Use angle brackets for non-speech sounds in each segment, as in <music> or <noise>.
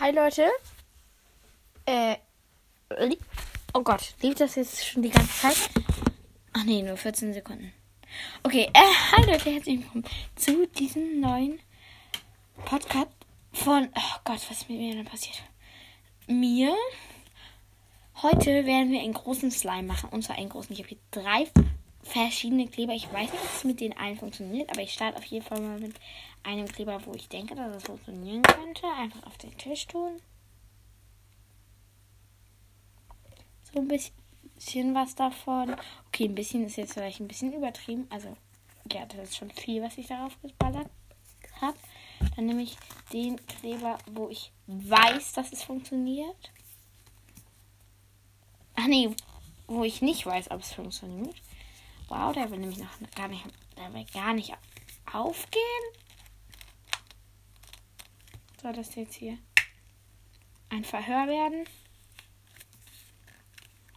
Hi Leute. Äh. Oh Gott, lief das jetzt schon die ganze Zeit? Ach nee, nur 14 Sekunden. Okay, äh, hi Leute, herzlich willkommen zu diesem neuen Podcast von. Oh Gott, was ist mit mir denn passiert? Mir. Heute werden wir einen großen Slime machen. Und zwar einen großen. Ich habe hier drei verschiedene Kleber. Ich weiß nicht, ob es mit den allen funktioniert, aber ich starte auf jeden Fall mal mit einem Kleber, wo ich denke, dass es funktionieren könnte. Einfach auf den Tisch tun. So ein bisschen was davon. Okay, ein bisschen ist jetzt vielleicht ein bisschen übertrieben. Also, ja, das ist schon viel, was ich darauf geballert habe. Dann nehme ich den Kleber, wo ich weiß, dass es funktioniert. Ach nee, wo ich nicht weiß, ob es funktioniert. Wow, der will nämlich noch gar nicht, der will gar nicht aufgehen. Soll das jetzt hier ein Verhör werden?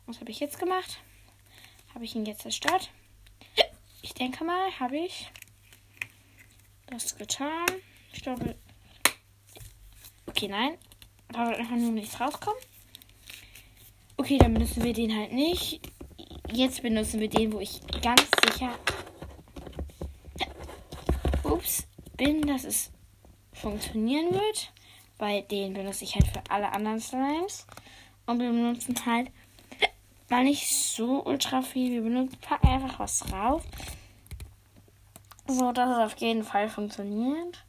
Was habe ich jetzt gemacht? Habe ich ihn jetzt zerstört? Ich denke mal, habe ich das getan. Ich glaube. Okay, nein. Da wird einfach nur nichts rauskommen. Okay, dann benutzen wir den halt nicht. Jetzt benutzen wir den, wo ich ganz sicher ups, bin, dass es funktionieren wird. Weil den benutze ich halt für alle anderen Slimes. Und wir benutzen halt mal nicht so ultra viel. Wir benutzen packen einfach was drauf. So, dass es auf jeden Fall funktioniert.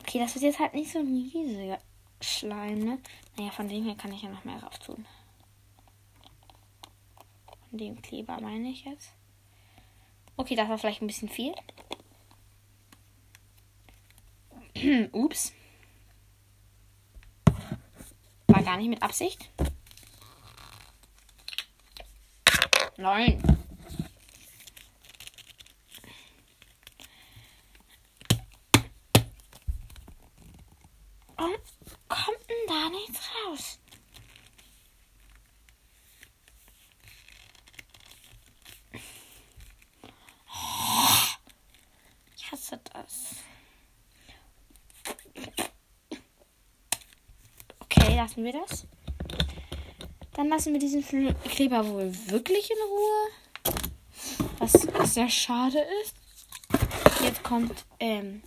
Okay, das ist jetzt halt nicht so ein riesiger Schleim, ne? Naja, von dem hier kann ich ja noch mehr drauf tun dem Kleber meine ich jetzt. Okay, das war vielleicht ein bisschen viel. <clears throat> Ups. War gar nicht mit Absicht. Nein. Und kommt denn da nichts raus? hasse das. Okay, lassen wir das. Dann lassen wir diesen Kleber wohl wirklich in Ruhe. Was sehr schade ist. Jetzt kommt ähm,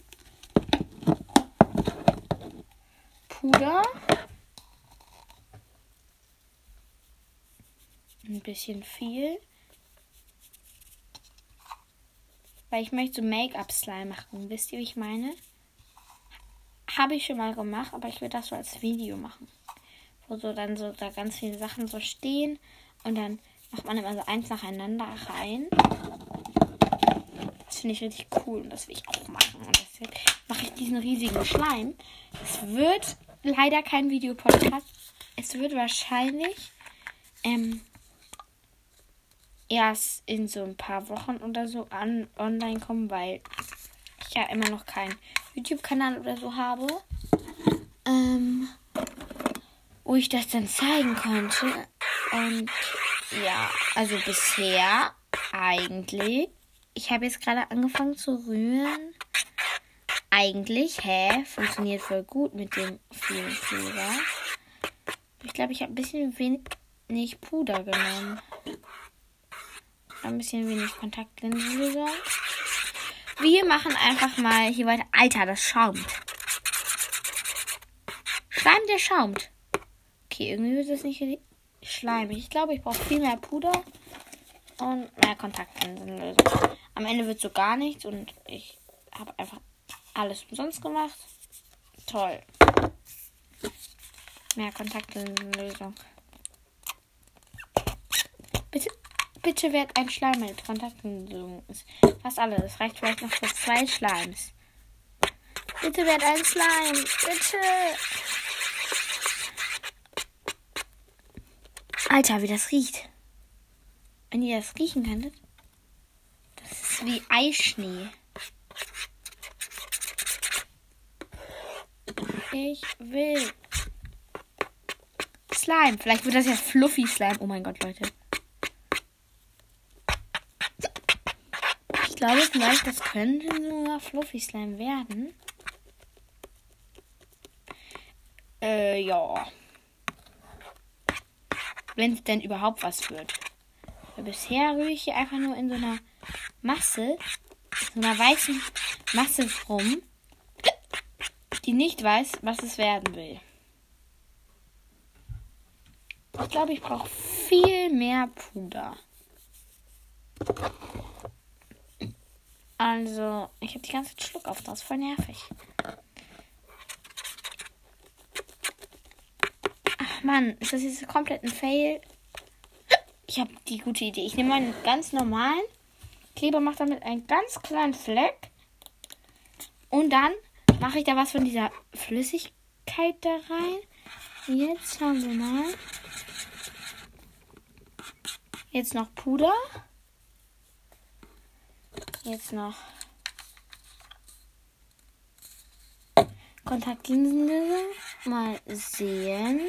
Puder. Ein bisschen viel. Weil ich möchte so Make-up-Slime machen. Wisst ihr, wie ich meine? Habe ich schon mal gemacht, aber ich will das so als Video machen. Wo so dann so da ganz viele Sachen so stehen und dann macht man immer so eins nacheinander rein. Das finde ich richtig cool und das will ich auch machen. Und deshalb mache ich diesen riesigen Schleim. Es wird leider kein Videopodcast. Es wird wahrscheinlich ähm, erst in so ein paar Wochen oder so an, online kommen, weil ich ja immer noch keinen YouTube-Kanal oder so habe. Ähm, wo ich das dann zeigen konnte. Und ja, also bisher eigentlich. Ich habe jetzt gerade angefangen zu rühren. Eigentlich, hä? Funktioniert voll gut mit dem vielen Kleber. Ich glaube, ich habe ein bisschen wenig Puder genommen ein bisschen wenig Kontaktlinsenlösung. Wir machen einfach mal hier weiter. Alter, das schaumt. Schleim, der schaumt. Okay, irgendwie wird es nicht schleimig. Ich glaube, ich brauche viel mehr Puder und mehr Kontaktlinsenlösung. Am Ende wird so gar nichts und ich habe einfach alles umsonst gemacht. Toll. Mehr Kontaktlinsenlösung. Bitte Bitte werd ein Schleim mit Kontaktlösung. Fast alles. Das reicht vielleicht noch für zwei Schleims. Bitte werd ein Slime. Bitte. Alter, wie das riecht. Wenn ihr das riechen könntet. Das ist wie Eischnee. Ich will Slime. Vielleicht wird das ja Fluffy Slime. Oh mein Gott, Leute. glaube vielleicht, das könnte sogar Fluffy Slime werden. Äh, ja. Wenn es denn überhaupt was wird. Weil bisher rühre ich hier einfach nur in so einer Masse, so einer weißen Masse rum, die nicht weiß, was es werden will. Ich glaube, ich brauche viel mehr Puder. Also, ich habe die ganze Zeit Schluck auf, das ist voll nervig. Mann, ist das jetzt komplett ein Fail? Ich habe die gute Idee. Ich nehme meinen ganz normalen Kleber, mache damit einen ganz kleinen Fleck. Und dann mache ich da was von dieser Flüssigkeit da rein. Jetzt schauen wir mal. Jetzt noch Puder. Jetzt noch Kontaktlinsenlösung. Mal sehen.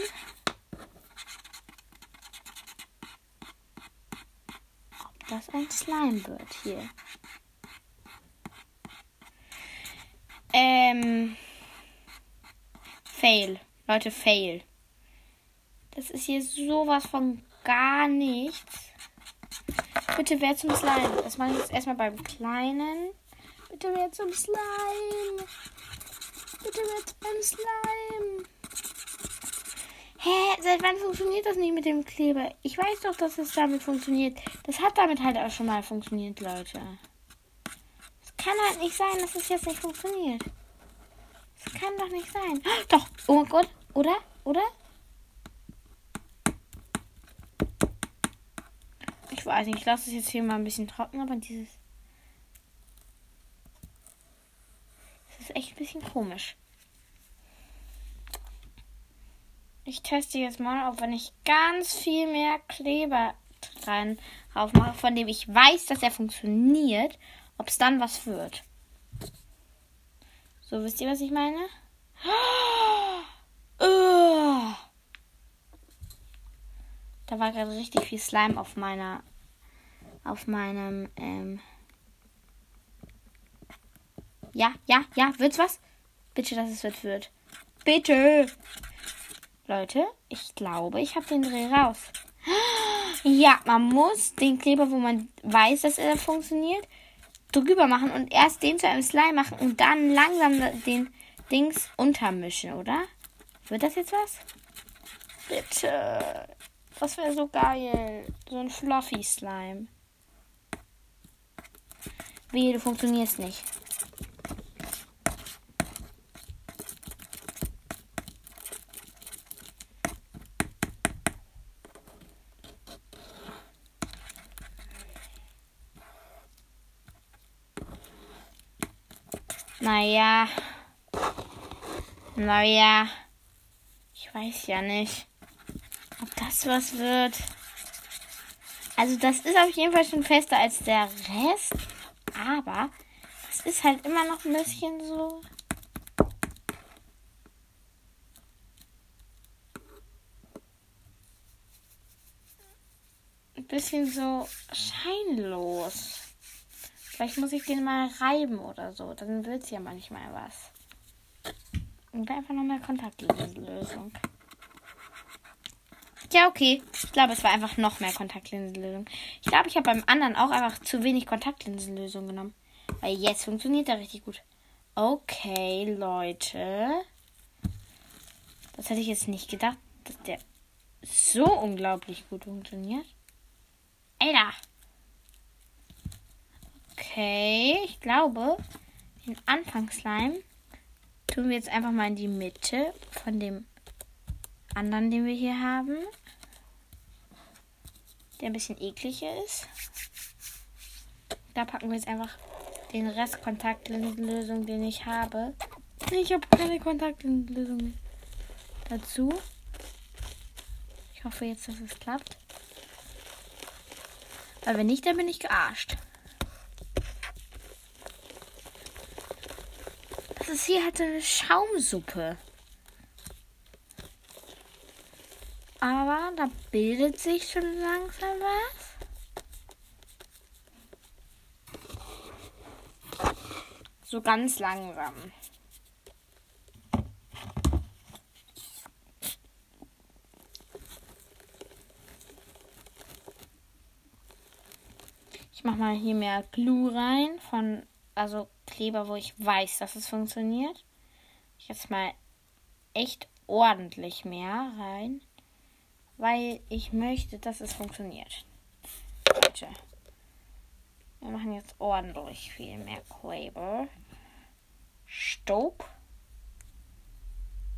Das ein Slime wird hier. Ähm. Fail. Leute, fail. Das ist hier sowas von gar nichts. Bitte wer zum Slime. Das mache ich jetzt erstmal beim Kleinen. Bitte wer zum Slime. Bitte wer beim Slime. Hä? Seit wann funktioniert das nicht mit dem Kleber? Ich weiß doch, dass es damit funktioniert. Das hat damit halt auch schon mal funktioniert, Leute. Es kann halt nicht sein, dass es jetzt nicht funktioniert. Es kann doch nicht sein. Doch. Oh Gott. Oder? Oder? Ich weiß nicht, ich lasse es jetzt hier mal ein bisschen trocken, aber dieses. Das ist echt ein bisschen komisch. Ich teste jetzt mal, ob wenn ich ganz viel mehr Kleber dran aufmache, von dem ich weiß, dass er funktioniert, ob es dann was wird. So, wisst ihr, was ich meine? <gasps> Da war gerade richtig viel Slime auf meiner, auf meinem, ähm ja, ja, ja, wird's was? Bitte, dass es wird. Bitte! Leute, ich glaube, ich habe den Dreh raus. Ja, man muss den Kleber, wo man weiß, dass er funktioniert, drüber machen und erst den zu einem Slime machen und dann langsam den Dings untermischen, oder? Wird das jetzt was? Bitte. Das wäre so geil. So ein Fluffy Slime. Wie, du funktionierst nicht. Naja. Naja. Ich weiß ja nicht ob das was wird. Also das ist auf jeden Fall schon fester als der Rest. Aber das ist halt immer noch ein bisschen so. Ein bisschen so scheinlos. Vielleicht muss ich den mal reiben oder so. Dann wird es ja manchmal was. Und einfach nochmal Kontaktlösung. Ja, okay. Ich glaube, es war einfach noch mehr Kontaktlinsenlösung. Ich glaube, ich habe beim anderen auch einfach zu wenig Kontaktlinsenlösung genommen. Weil jetzt funktioniert er richtig gut. Okay, Leute. Das hätte ich jetzt nicht gedacht, dass der so unglaublich gut funktioniert. Alter. Okay, ich glaube, den Anfangsslime tun wir jetzt einfach mal in die Mitte von dem anderen, den wir hier haben. Der ein bisschen ekliger ist. Da packen wir jetzt einfach den Rest Kontaktlinsenlösung, den ich habe. Ich habe keine Kontaktlinsenlösung dazu. Ich hoffe jetzt, dass es klappt. Weil wenn nicht, dann bin ich gearscht. Das ist hier halt eine Schaumsuppe. Aber da bildet sich schon langsam was. So ganz langsam. Ich mach mal hier mehr Glue rein von also Kleber, wo ich weiß, dass es funktioniert. Jetzt mal echt ordentlich mehr rein, weil ich möchte, dass es funktioniert. Leute, wir machen jetzt ordentlich viel mehr Kleber. Stopp.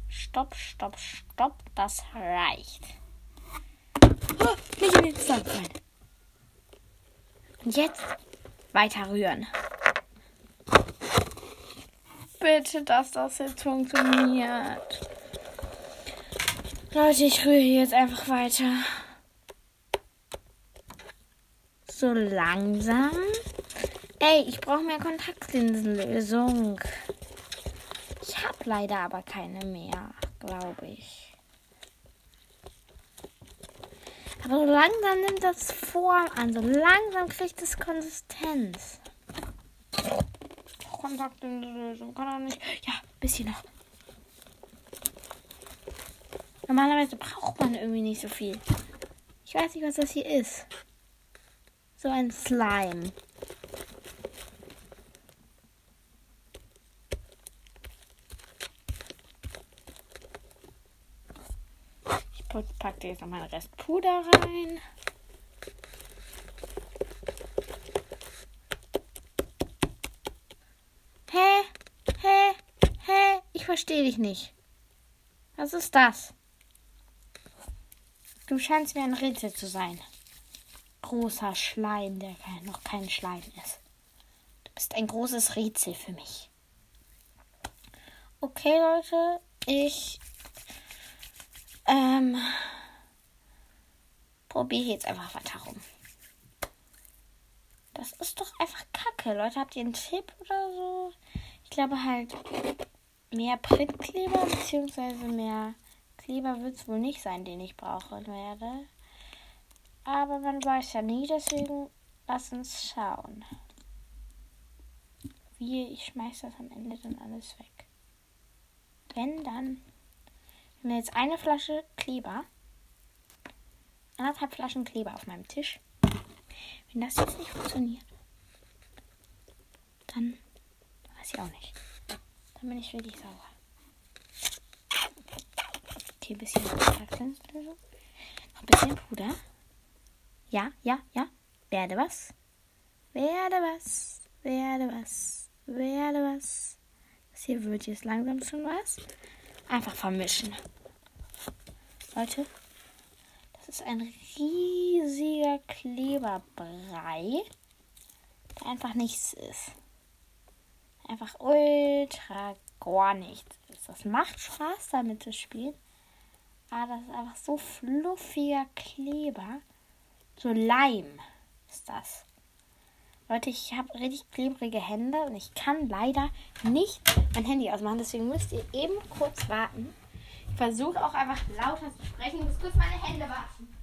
Stopp, stopp, stopp. Das reicht. Oh, nicht in den. Und jetzt weiter rühren. Bitte, dass das jetzt funktioniert. Leute, ich rühre jetzt einfach weiter. So langsam. Ey, ich brauche mehr Kontaktlinsenlösung. Ich habe leider aber keine mehr, glaube ich. Aber so langsam nimmt das Form an. So langsam kriegt es Konsistenz. Kontaktlinsenlösung kann er nicht. Ja, bisschen noch. Normalerweise braucht man irgendwie nicht so viel. Ich weiß nicht, was das hier ist. So ein Slime. Ich packe jetzt noch meinen Rest Puder rein. Hä? Hä? Hä? Ich verstehe dich nicht. Was ist das? Du scheinst mir ein Rätsel zu sein. Großer Schleim, der noch kein Schleim ist. Du bist ein großes Rätsel für mich. Okay, Leute, ich ähm, probiere jetzt einfach weiter rum. Das ist doch einfach kacke. Leute, habt ihr einen Tipp oder so? Ich glaube halt mehr Printkleber beziehungsweise mehr Kleber wird es wohl nicht sein, den ich brauchen werde. Aber man weiß ja nie, deswegen lass uns schauen. Wie, ich schmeiß das am Ende dann alles weg. Wenn dann. Wir haben jetzt eine Flasche Kleber. Anderthalb Flaschen Kleber auf meinem Tisch. Wenn das jetzt nicht funktioniert, dann weiß ich auch nicht. Dann bin ich wirklich sauer hier ein bisschen Noch ein bisschen Puder. Ja, ja, ja. Werde was. Werde was. Werde was. Werde was. Das hier wird jetzt langsam schon was. Einfach vermischen. Leute, das ist ein riesiger Kleberbrei, der einfach nichts ist. Einfach ultra gar nichts. Das macht Spaß, damit zu spielen. Ah, das ist einfach so fluffiger Kleber. So Leim ist das. Leute, ich habe richtig klebrige Hände und ich kann leider nicht mein Handy ausmachen. Deswegen müsst ihr eben kurz warten. Ich versuche auch einfach lauter zu sprechen. Ich muss kurz meine Hände waschen.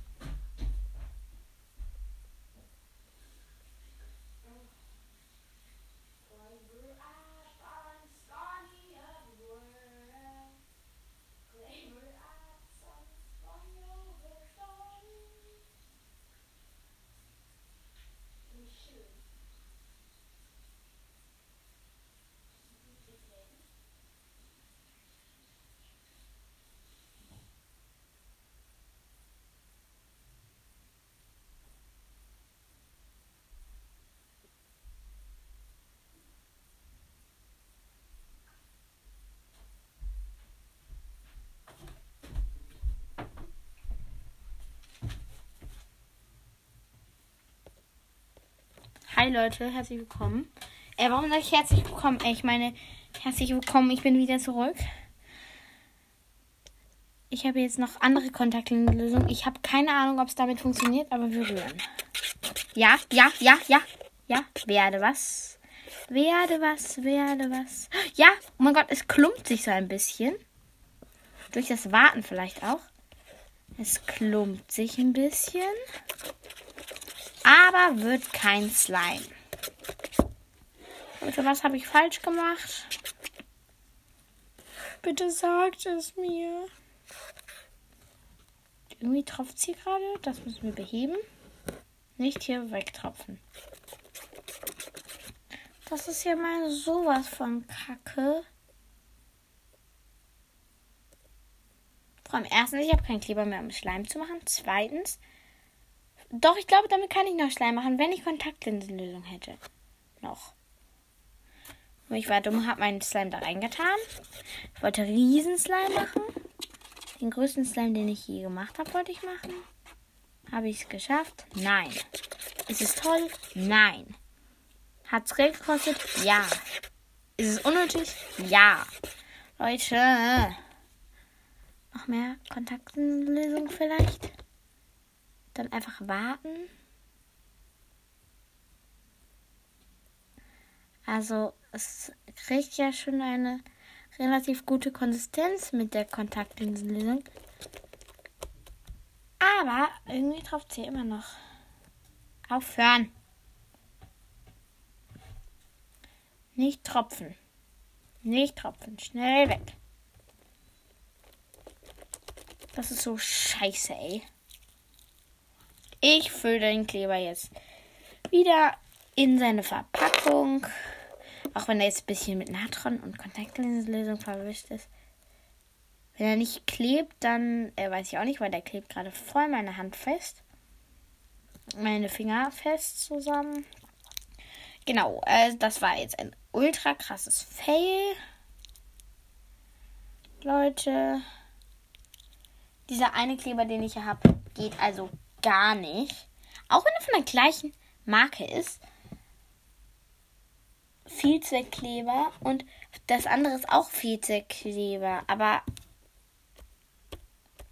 Hi Leute, herzlich willkommen. Äh, warum sage ich herzlich willkommen? Äh, ich meine, herzlich willkommen, ich bin wieder zurück. Ich habe jetzt noch andere Kontaktlinsenlösungen. Ich habe keine Ahnung, ob es damit funktioniert, aber wir rühren. Ja, ja, ja, ja, ja. Werde was. Werde was, werde was. Ja, oh mein Gott, es klumpt sich so ein bisschen. Durch das Warten vielleicht auch. Es klumpt sich ein bisschen aber wird kein Slime. Leute, was habe ich falsch gemacht? Bitte sagt es mir. Irgendwie tropft sie gerade. Das müssen wir beheben. Nicht hier wegtropfen. Das ist ja mal sowas von Kacke. Vor allem erstens, ich habe keinen Kleber mehr, um Schleim zu machen. Zweitens, doch, ich glaube, damit kann ich noch Schleim machen, wenn ich Kontaktlinsenlösung hätte. Noch. Ich war dumm, habe meinen Slime da reingetan. Ich wollte Riesenslime machen. Den größten Slime, den ich je gemacht habe, wollte ich machen. Habe ich es geschafft? Nein. Ist es toll? Nein. Hat es Geld gekostet? Ja. Ist es unnötig? Ja. Leute. Noch mehr Kontaktlösung vielleicht? Dann einfach warten. Also es kriegt ja schon eine relativ gute Konsistenz mit der Kontaktlinsenlösung. Aber irgendwie tropft sie immer noch. Aufhören. Nicht tropfen. Nicht tropfen. Schnell weg. Das ist so scheiße, ey. Ich fülle den Kleber jetzt wieder in seine Verpackung. Auch wenn er jetzt ein bisschen mit Natron und Kontaktlinsenlösung verwischt ist. Wenn er nicht klebt, dann äh, weiß ich auch nicht, weil der klebt gerade voll meine Hand fest. Meine Finger fest zusammen. Genau, äh, das war jetzt ein ultra krasses Fail. Leute. Dieser eine Kleber, den ich hier habe, geht also gar nicht. Auch wenn er von der gleichen Marke ist. Vielzweckkleber und das andere ist auch Vielzweckkleber, aber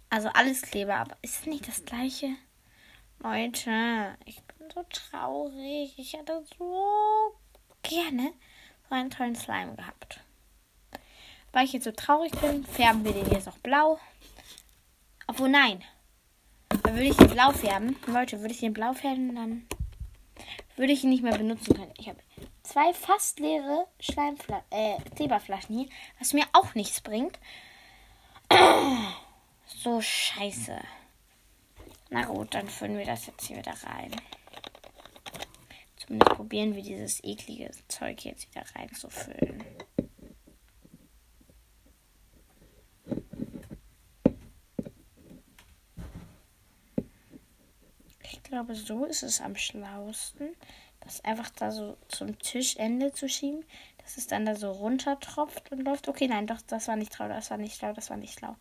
also alles Kleber, aber ist es nicht das gleiche? Leute, ich bin so traurig. Ich hätte so gerne so einen tollen Slime gehabt. Weil ich jetzt so traurig bin, färben wir den jetzt auch blau. Obwohl, nein. Würde ich den blau färben, Leute, würde ich den blau färben, dann würde ich ihn nicht mehr benutzen können. Ich habe zwei fast leere Schleimfla äh, hier, was mir auch nichts bringt. <clears throat> So scheiße. Na gut, dann füllen wir das jetzt hier wieder rein. Zumindest probieren wir dieses eklige Zeug jetzt wieder reinzufüllen. Ich glaube, so ist es am schlausten das einfach da so zum Tischende zu schieben, dass es dann da so runtertropft und läuft. Okay, nein, doch, das war nicht schlau, das war nicht schlau, das war nicht schlau.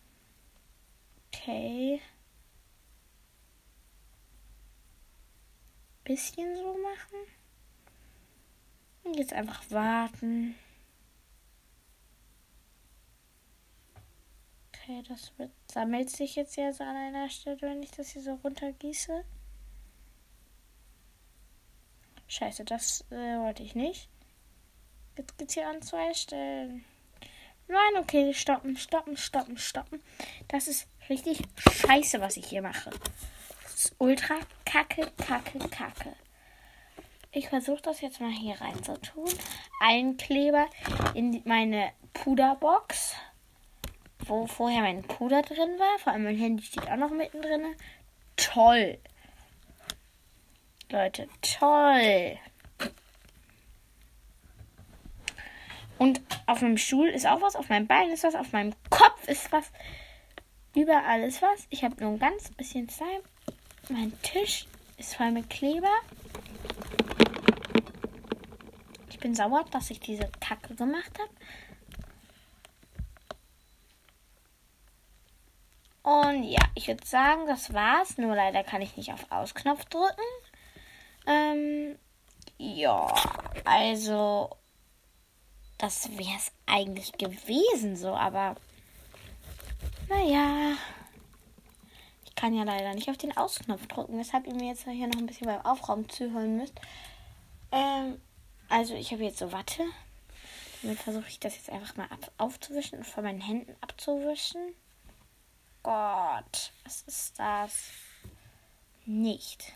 Okay. Bisschen so machen. Und jetzt einfach warten. Okay, das wird, sammelt sich jetzt ja so an einer Stelle, wenn ich das hier so runtergieße. Scheiße, das äh, wollte ich nicht. Jetzt geht's hier an zwei Stellen. Nein, okay, stoppen, stoppen, stoppen, stoppen. Das ist richtig scheiße, was ich hier mache. Das ist ultra kacke, kacke, kacke. Ich versuche das jetzt mal hier rein zu tun. Ein Kleber in meine Puderbox, wo vorher mein Puder drin war. Vor allem mein Handy steht auch noch mittendrin. Toll. Leute, toll. Und auf meinem Stuhl ist auch was, auf meinem Bein ist was, auf meinem Kopf ist was. Überall ist was. Ich habe nur ein ganz bisschen Slime. Mein Tisch ist voll mit Kleber. Ich bin sauer, dass ich diese Kacke gemacht habe. Und ja, ich würde sagen, das war's. Nur leider kann ich nicht auf Ausknopf drücken. Ja, also das wäre es eigentlich gewesen so, aber naja, ich kann ja leider nicht auf den Ausknopf drücken, weshalb ihr mir jetzt hier noch ein bisschen beim Aufräumen zuhören müsst. Ähm, also ich habe jetzt so Watte. Damit versuche ich das jetzt einfach mal ab aufzuwischen und von meinen Händen abzuwischen. Gott, was ist das? Nicht.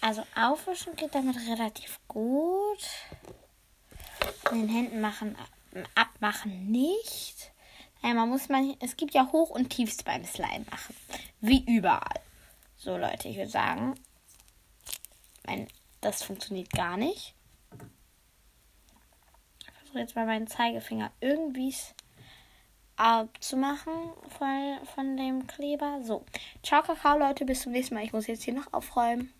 Also aufwischen geht damit relativ gut. In den Händen machen, abmachen nicht. Einmal muss man, es gibt ja Hoch- und Tiefst beim Slime machen. Wie überall. So Leute, ich würde sagen, mein, das funktioniert gar nicht. versuche jetzt mal meinen Zeigefinger irgendwie abzumachen von, von dem Kleber. So. Ciao, Kakao, Leute. Bis zum nächsten Mal. Ich muss jetzt hier noch aufräumen.